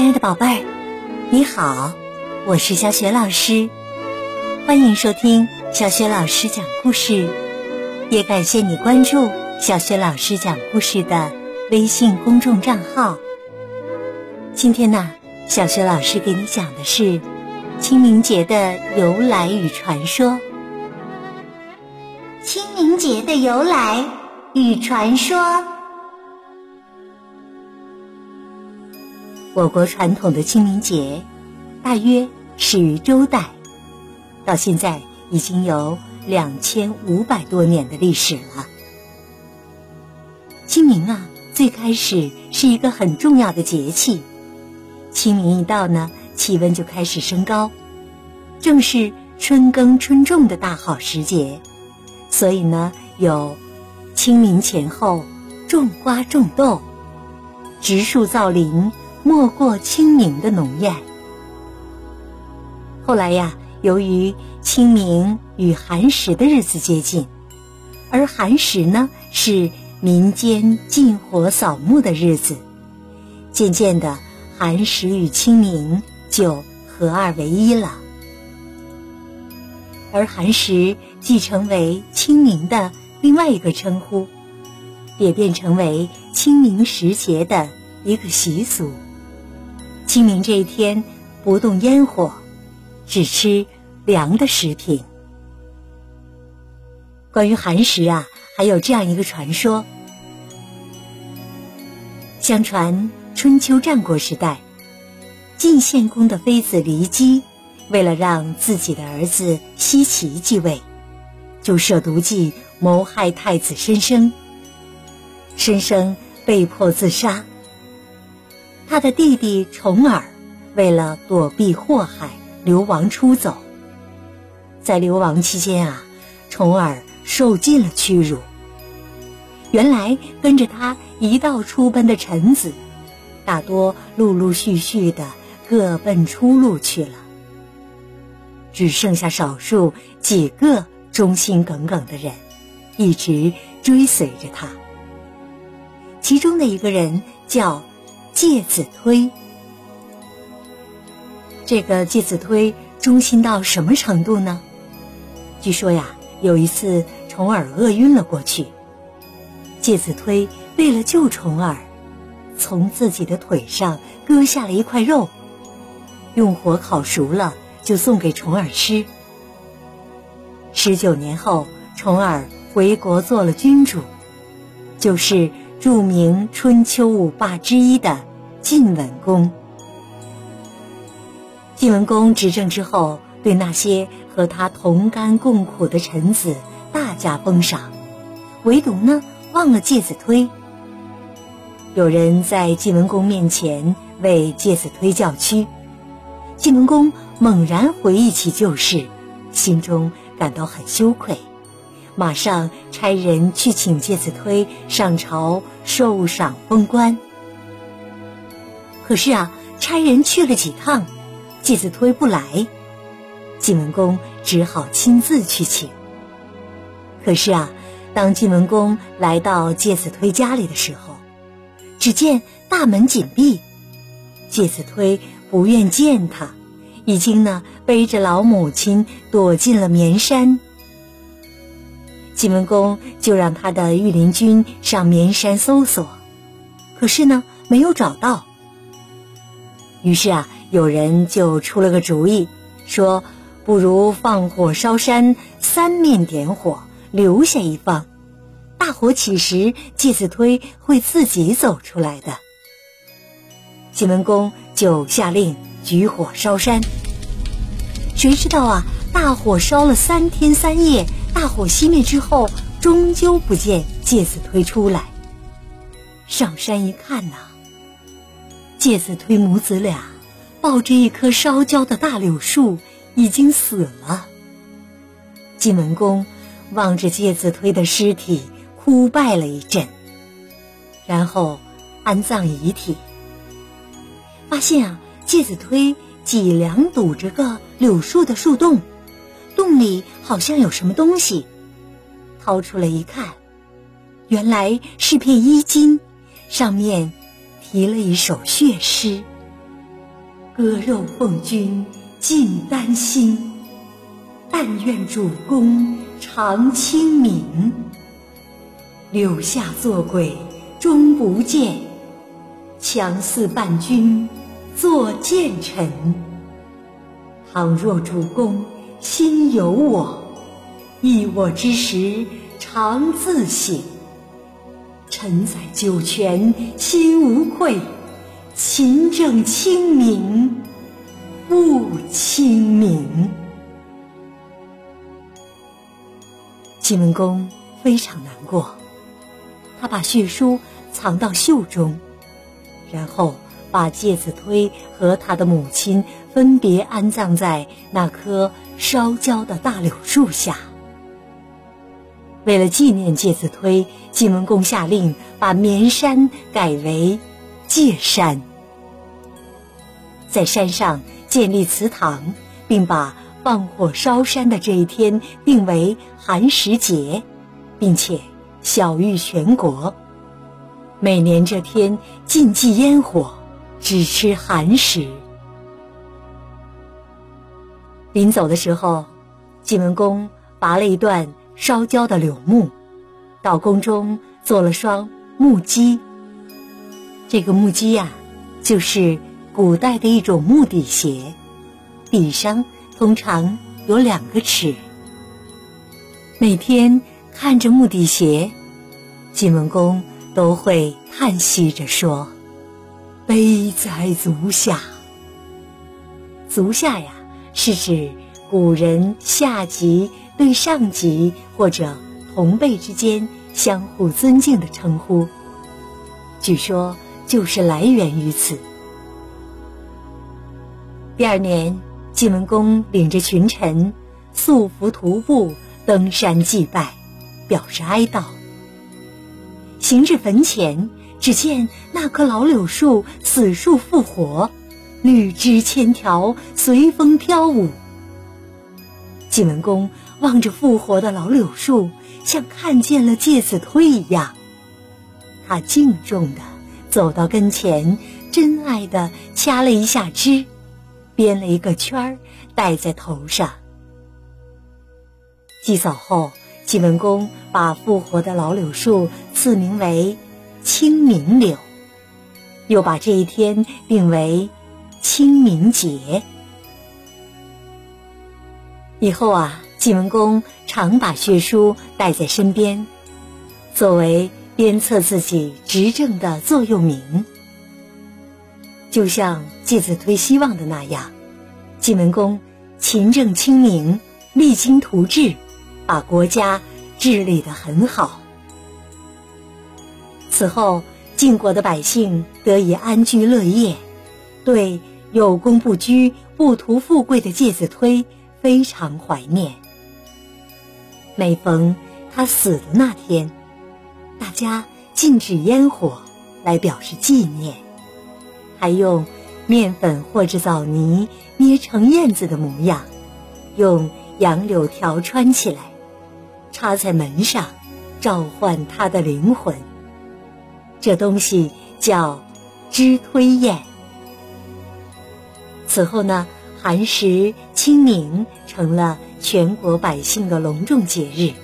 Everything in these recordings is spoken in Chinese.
亲爱的宝贝儿，你好，我是小雪老师，欢迎收听小雪老师讲故事，也感谢你关注小雪老师讲故事的微信公众账号。今天呢，小雪老师给你讲的是清明节的由来与传说。清明节的由来与传说。我国传统的清明节，大约始于周代，到现在已经有两千五百多年的历史了。清明啊，最开始是一个很重要的节气。清明一到呢，气温就开始升高，正是春耕春种的大好时节，所以呢，有清明前后种瓜种豆、植树造林。没过清明的浓艳。后来呀，由于清明与寒食的日子接近，而寒食呢是民间禁火扫墓的日子，渐渐的，寒食与清明就合二为一了。而寒食既成为清明的另外一个称呼，也变成为清明时节的一个习俗。清明这一天，不动烟火，只吃凉的食品。关于寒食啊，还有这样一个传说：相传春秋战国时代，晋献公的妃子骊姬，为了让自己的儿子奚齐继位，就设毒计谋害太子申生。申生被迫自杀。他的弟弟重耳为了躲避祸害，流亡出走。在流亡期间啊，重耳受尽了屈辱。原来跟着他一道出奔的臣子，大多陆陆续续的各奔出路去了，只剩下少数几个忠心耿耿的人，一直追随着他。其中的一个人叫。介子推，这个介子推忠心到什么程度呢？据说呀，有一次重耳饿晕了过去，介子推为了救重耳，从自己的腿上割下了一块肉，用火烤熟了就送给重耳吃。十九年后，重耳回国做了君主，就是著名春秋五霸之一的。晋文公，晋文公执政之后，对那些和他同甘共苦的臣子大加封赏，唯独呢忘了介子推。有人在晋文公面前为介子推叫屈，晋文公猛然回忆起旧事，心中感到很羞愧，马上差人去请介子推上朝受赏封官。可是啊，差人去了几趟，介子推不来，晋文公只好亲自去请。可是啊，当晋文公来到介子推家里的时候，只见大门紧闭，介子推不愿见他，已经呢背着老母亲躲进了绵山。晋文公就让他的御林军上绵山搜索，可是呢没有找到。于是啊，有人就出了个主意，说：“不如放火烧山，三面点火，留下一方。大火起时，介子推会自己走出来的。”晋文公就下令举火烧山。谁知道啊，大火烧了三天三夜，大火熄灭之后，终究不见介子推出来。上山一看呐。介子推母子俩抱着一棵烧焦的大柳树，已经死了。晋文公望着介子推的尸体，哭拜了一阵，然后安葬遗体。发现啊，介子推脊梁堵着个柳树的树洞，洞里好像有什么东西。掏出来一看，原来是片衣襟，上面。提了一首血诗：“割肉奉君尽丹心，但愿主公常清明。柳下做鬼终不见，强似伴君作谏臣。倘若主公心有我，忆我之时常自省。臣在九泉心无愧，勤政清明不清明。晋文公非常难过，他把血书藏到袖中，然后把介子推和他的母亲分别安葬在那棵烧焦的大柳树下。为了纪念介子推，晋文公下令把绵山改为界山，在山上建立祠堂，并把放火烧山的这一天定为寒食节，并且晓谕全国，每年这天禁忌烟火，只吃寒食。临走的时候，晋文公拔了一段。烧焦的柳木，到宫中做了双木屐。这个木屐呀，就是古代的一种木底鞋，底上通常有两个齿。每天看着木底鞋，晋文公都会叹息着说：“悲哉足下！”足下呀，是指古人下级。对上级或者同辈之间相互尊敬的称呼，据说就是来源于此。第二年，晋文公领着群臣素服徒步登山祭拜，表示哀悼。行至坟前，只见那棵老柳树死树复活，绿枝千条随风飘舞。晋文公。望着复活的老柳树，像看见了介子推一样。他敬重的走到跟前，真爱的掐了一下枝，编了一个圈儿，戴在头上。祭扫后，晋文公把复活的老柳树赐名为清明柳，又把这一天定为清明节。以后啊。晋文公常把血书带在身边，作为鞭策自己执政的座右铭。就像介子推希望的那样，晋文公勤政清明，励精图治，把国家治理得很好。此后，晋国的百姓得以安居乐业，对有功不居、不图富贵的介子推非常怀念。每逢他死的那天，大家禁止烟火来表示纪念，还用面粉或者枣泥捏成燕子的模样，用杨柳条穿起来，插在门上，召唤他的灵魂。这东西叫知推燕。此后呢，寒食、清明成了。全国百姓的隆重节日，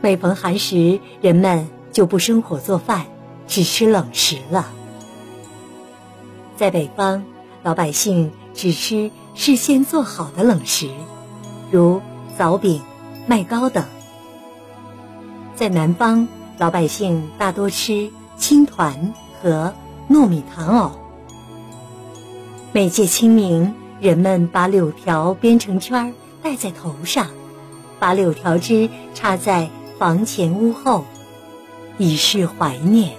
每逢寒食，人们就不生火做饭，只吃冷食了。在北方，老百姓只吃事先做好的冷食，如枣饼、麦糕等；在南方，老百姓大多吃青团和糯米糖藕。每届清明。人们把柳条编成圈儿戴在头上，把柳条枝插在房前屋后，以示怀念。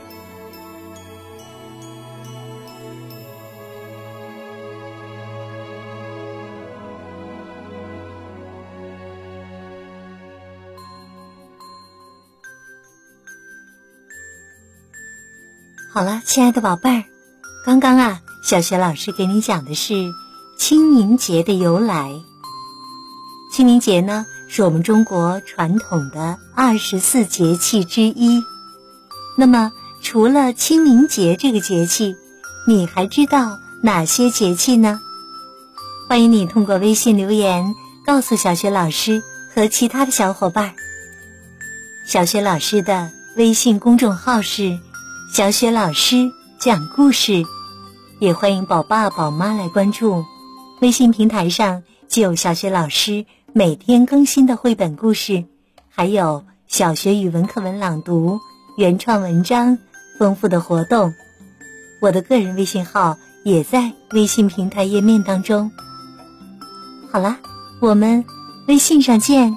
好了，亲爱的宝贝儿，刚刚啊，小学老师给你讲的是。清明节的由来。清明节呢，是我们中国传统的二十四节气之一。那么，除了清明节这个节气，你还知道哪些节气呢？欢迎你通过微信留言告诉小雪老师和其他的小伙伴。小雪老师的微信公众号是“小雪老师讲故事”，也欢迎宝爸宝妈来关注。微信平台上既有小雪老师每天更新的绘本故事，还有小学语文课文朗读、原创文章、丰富的活动。我的个人微信号。也在微信平台页面当中。好了，我们微信上见。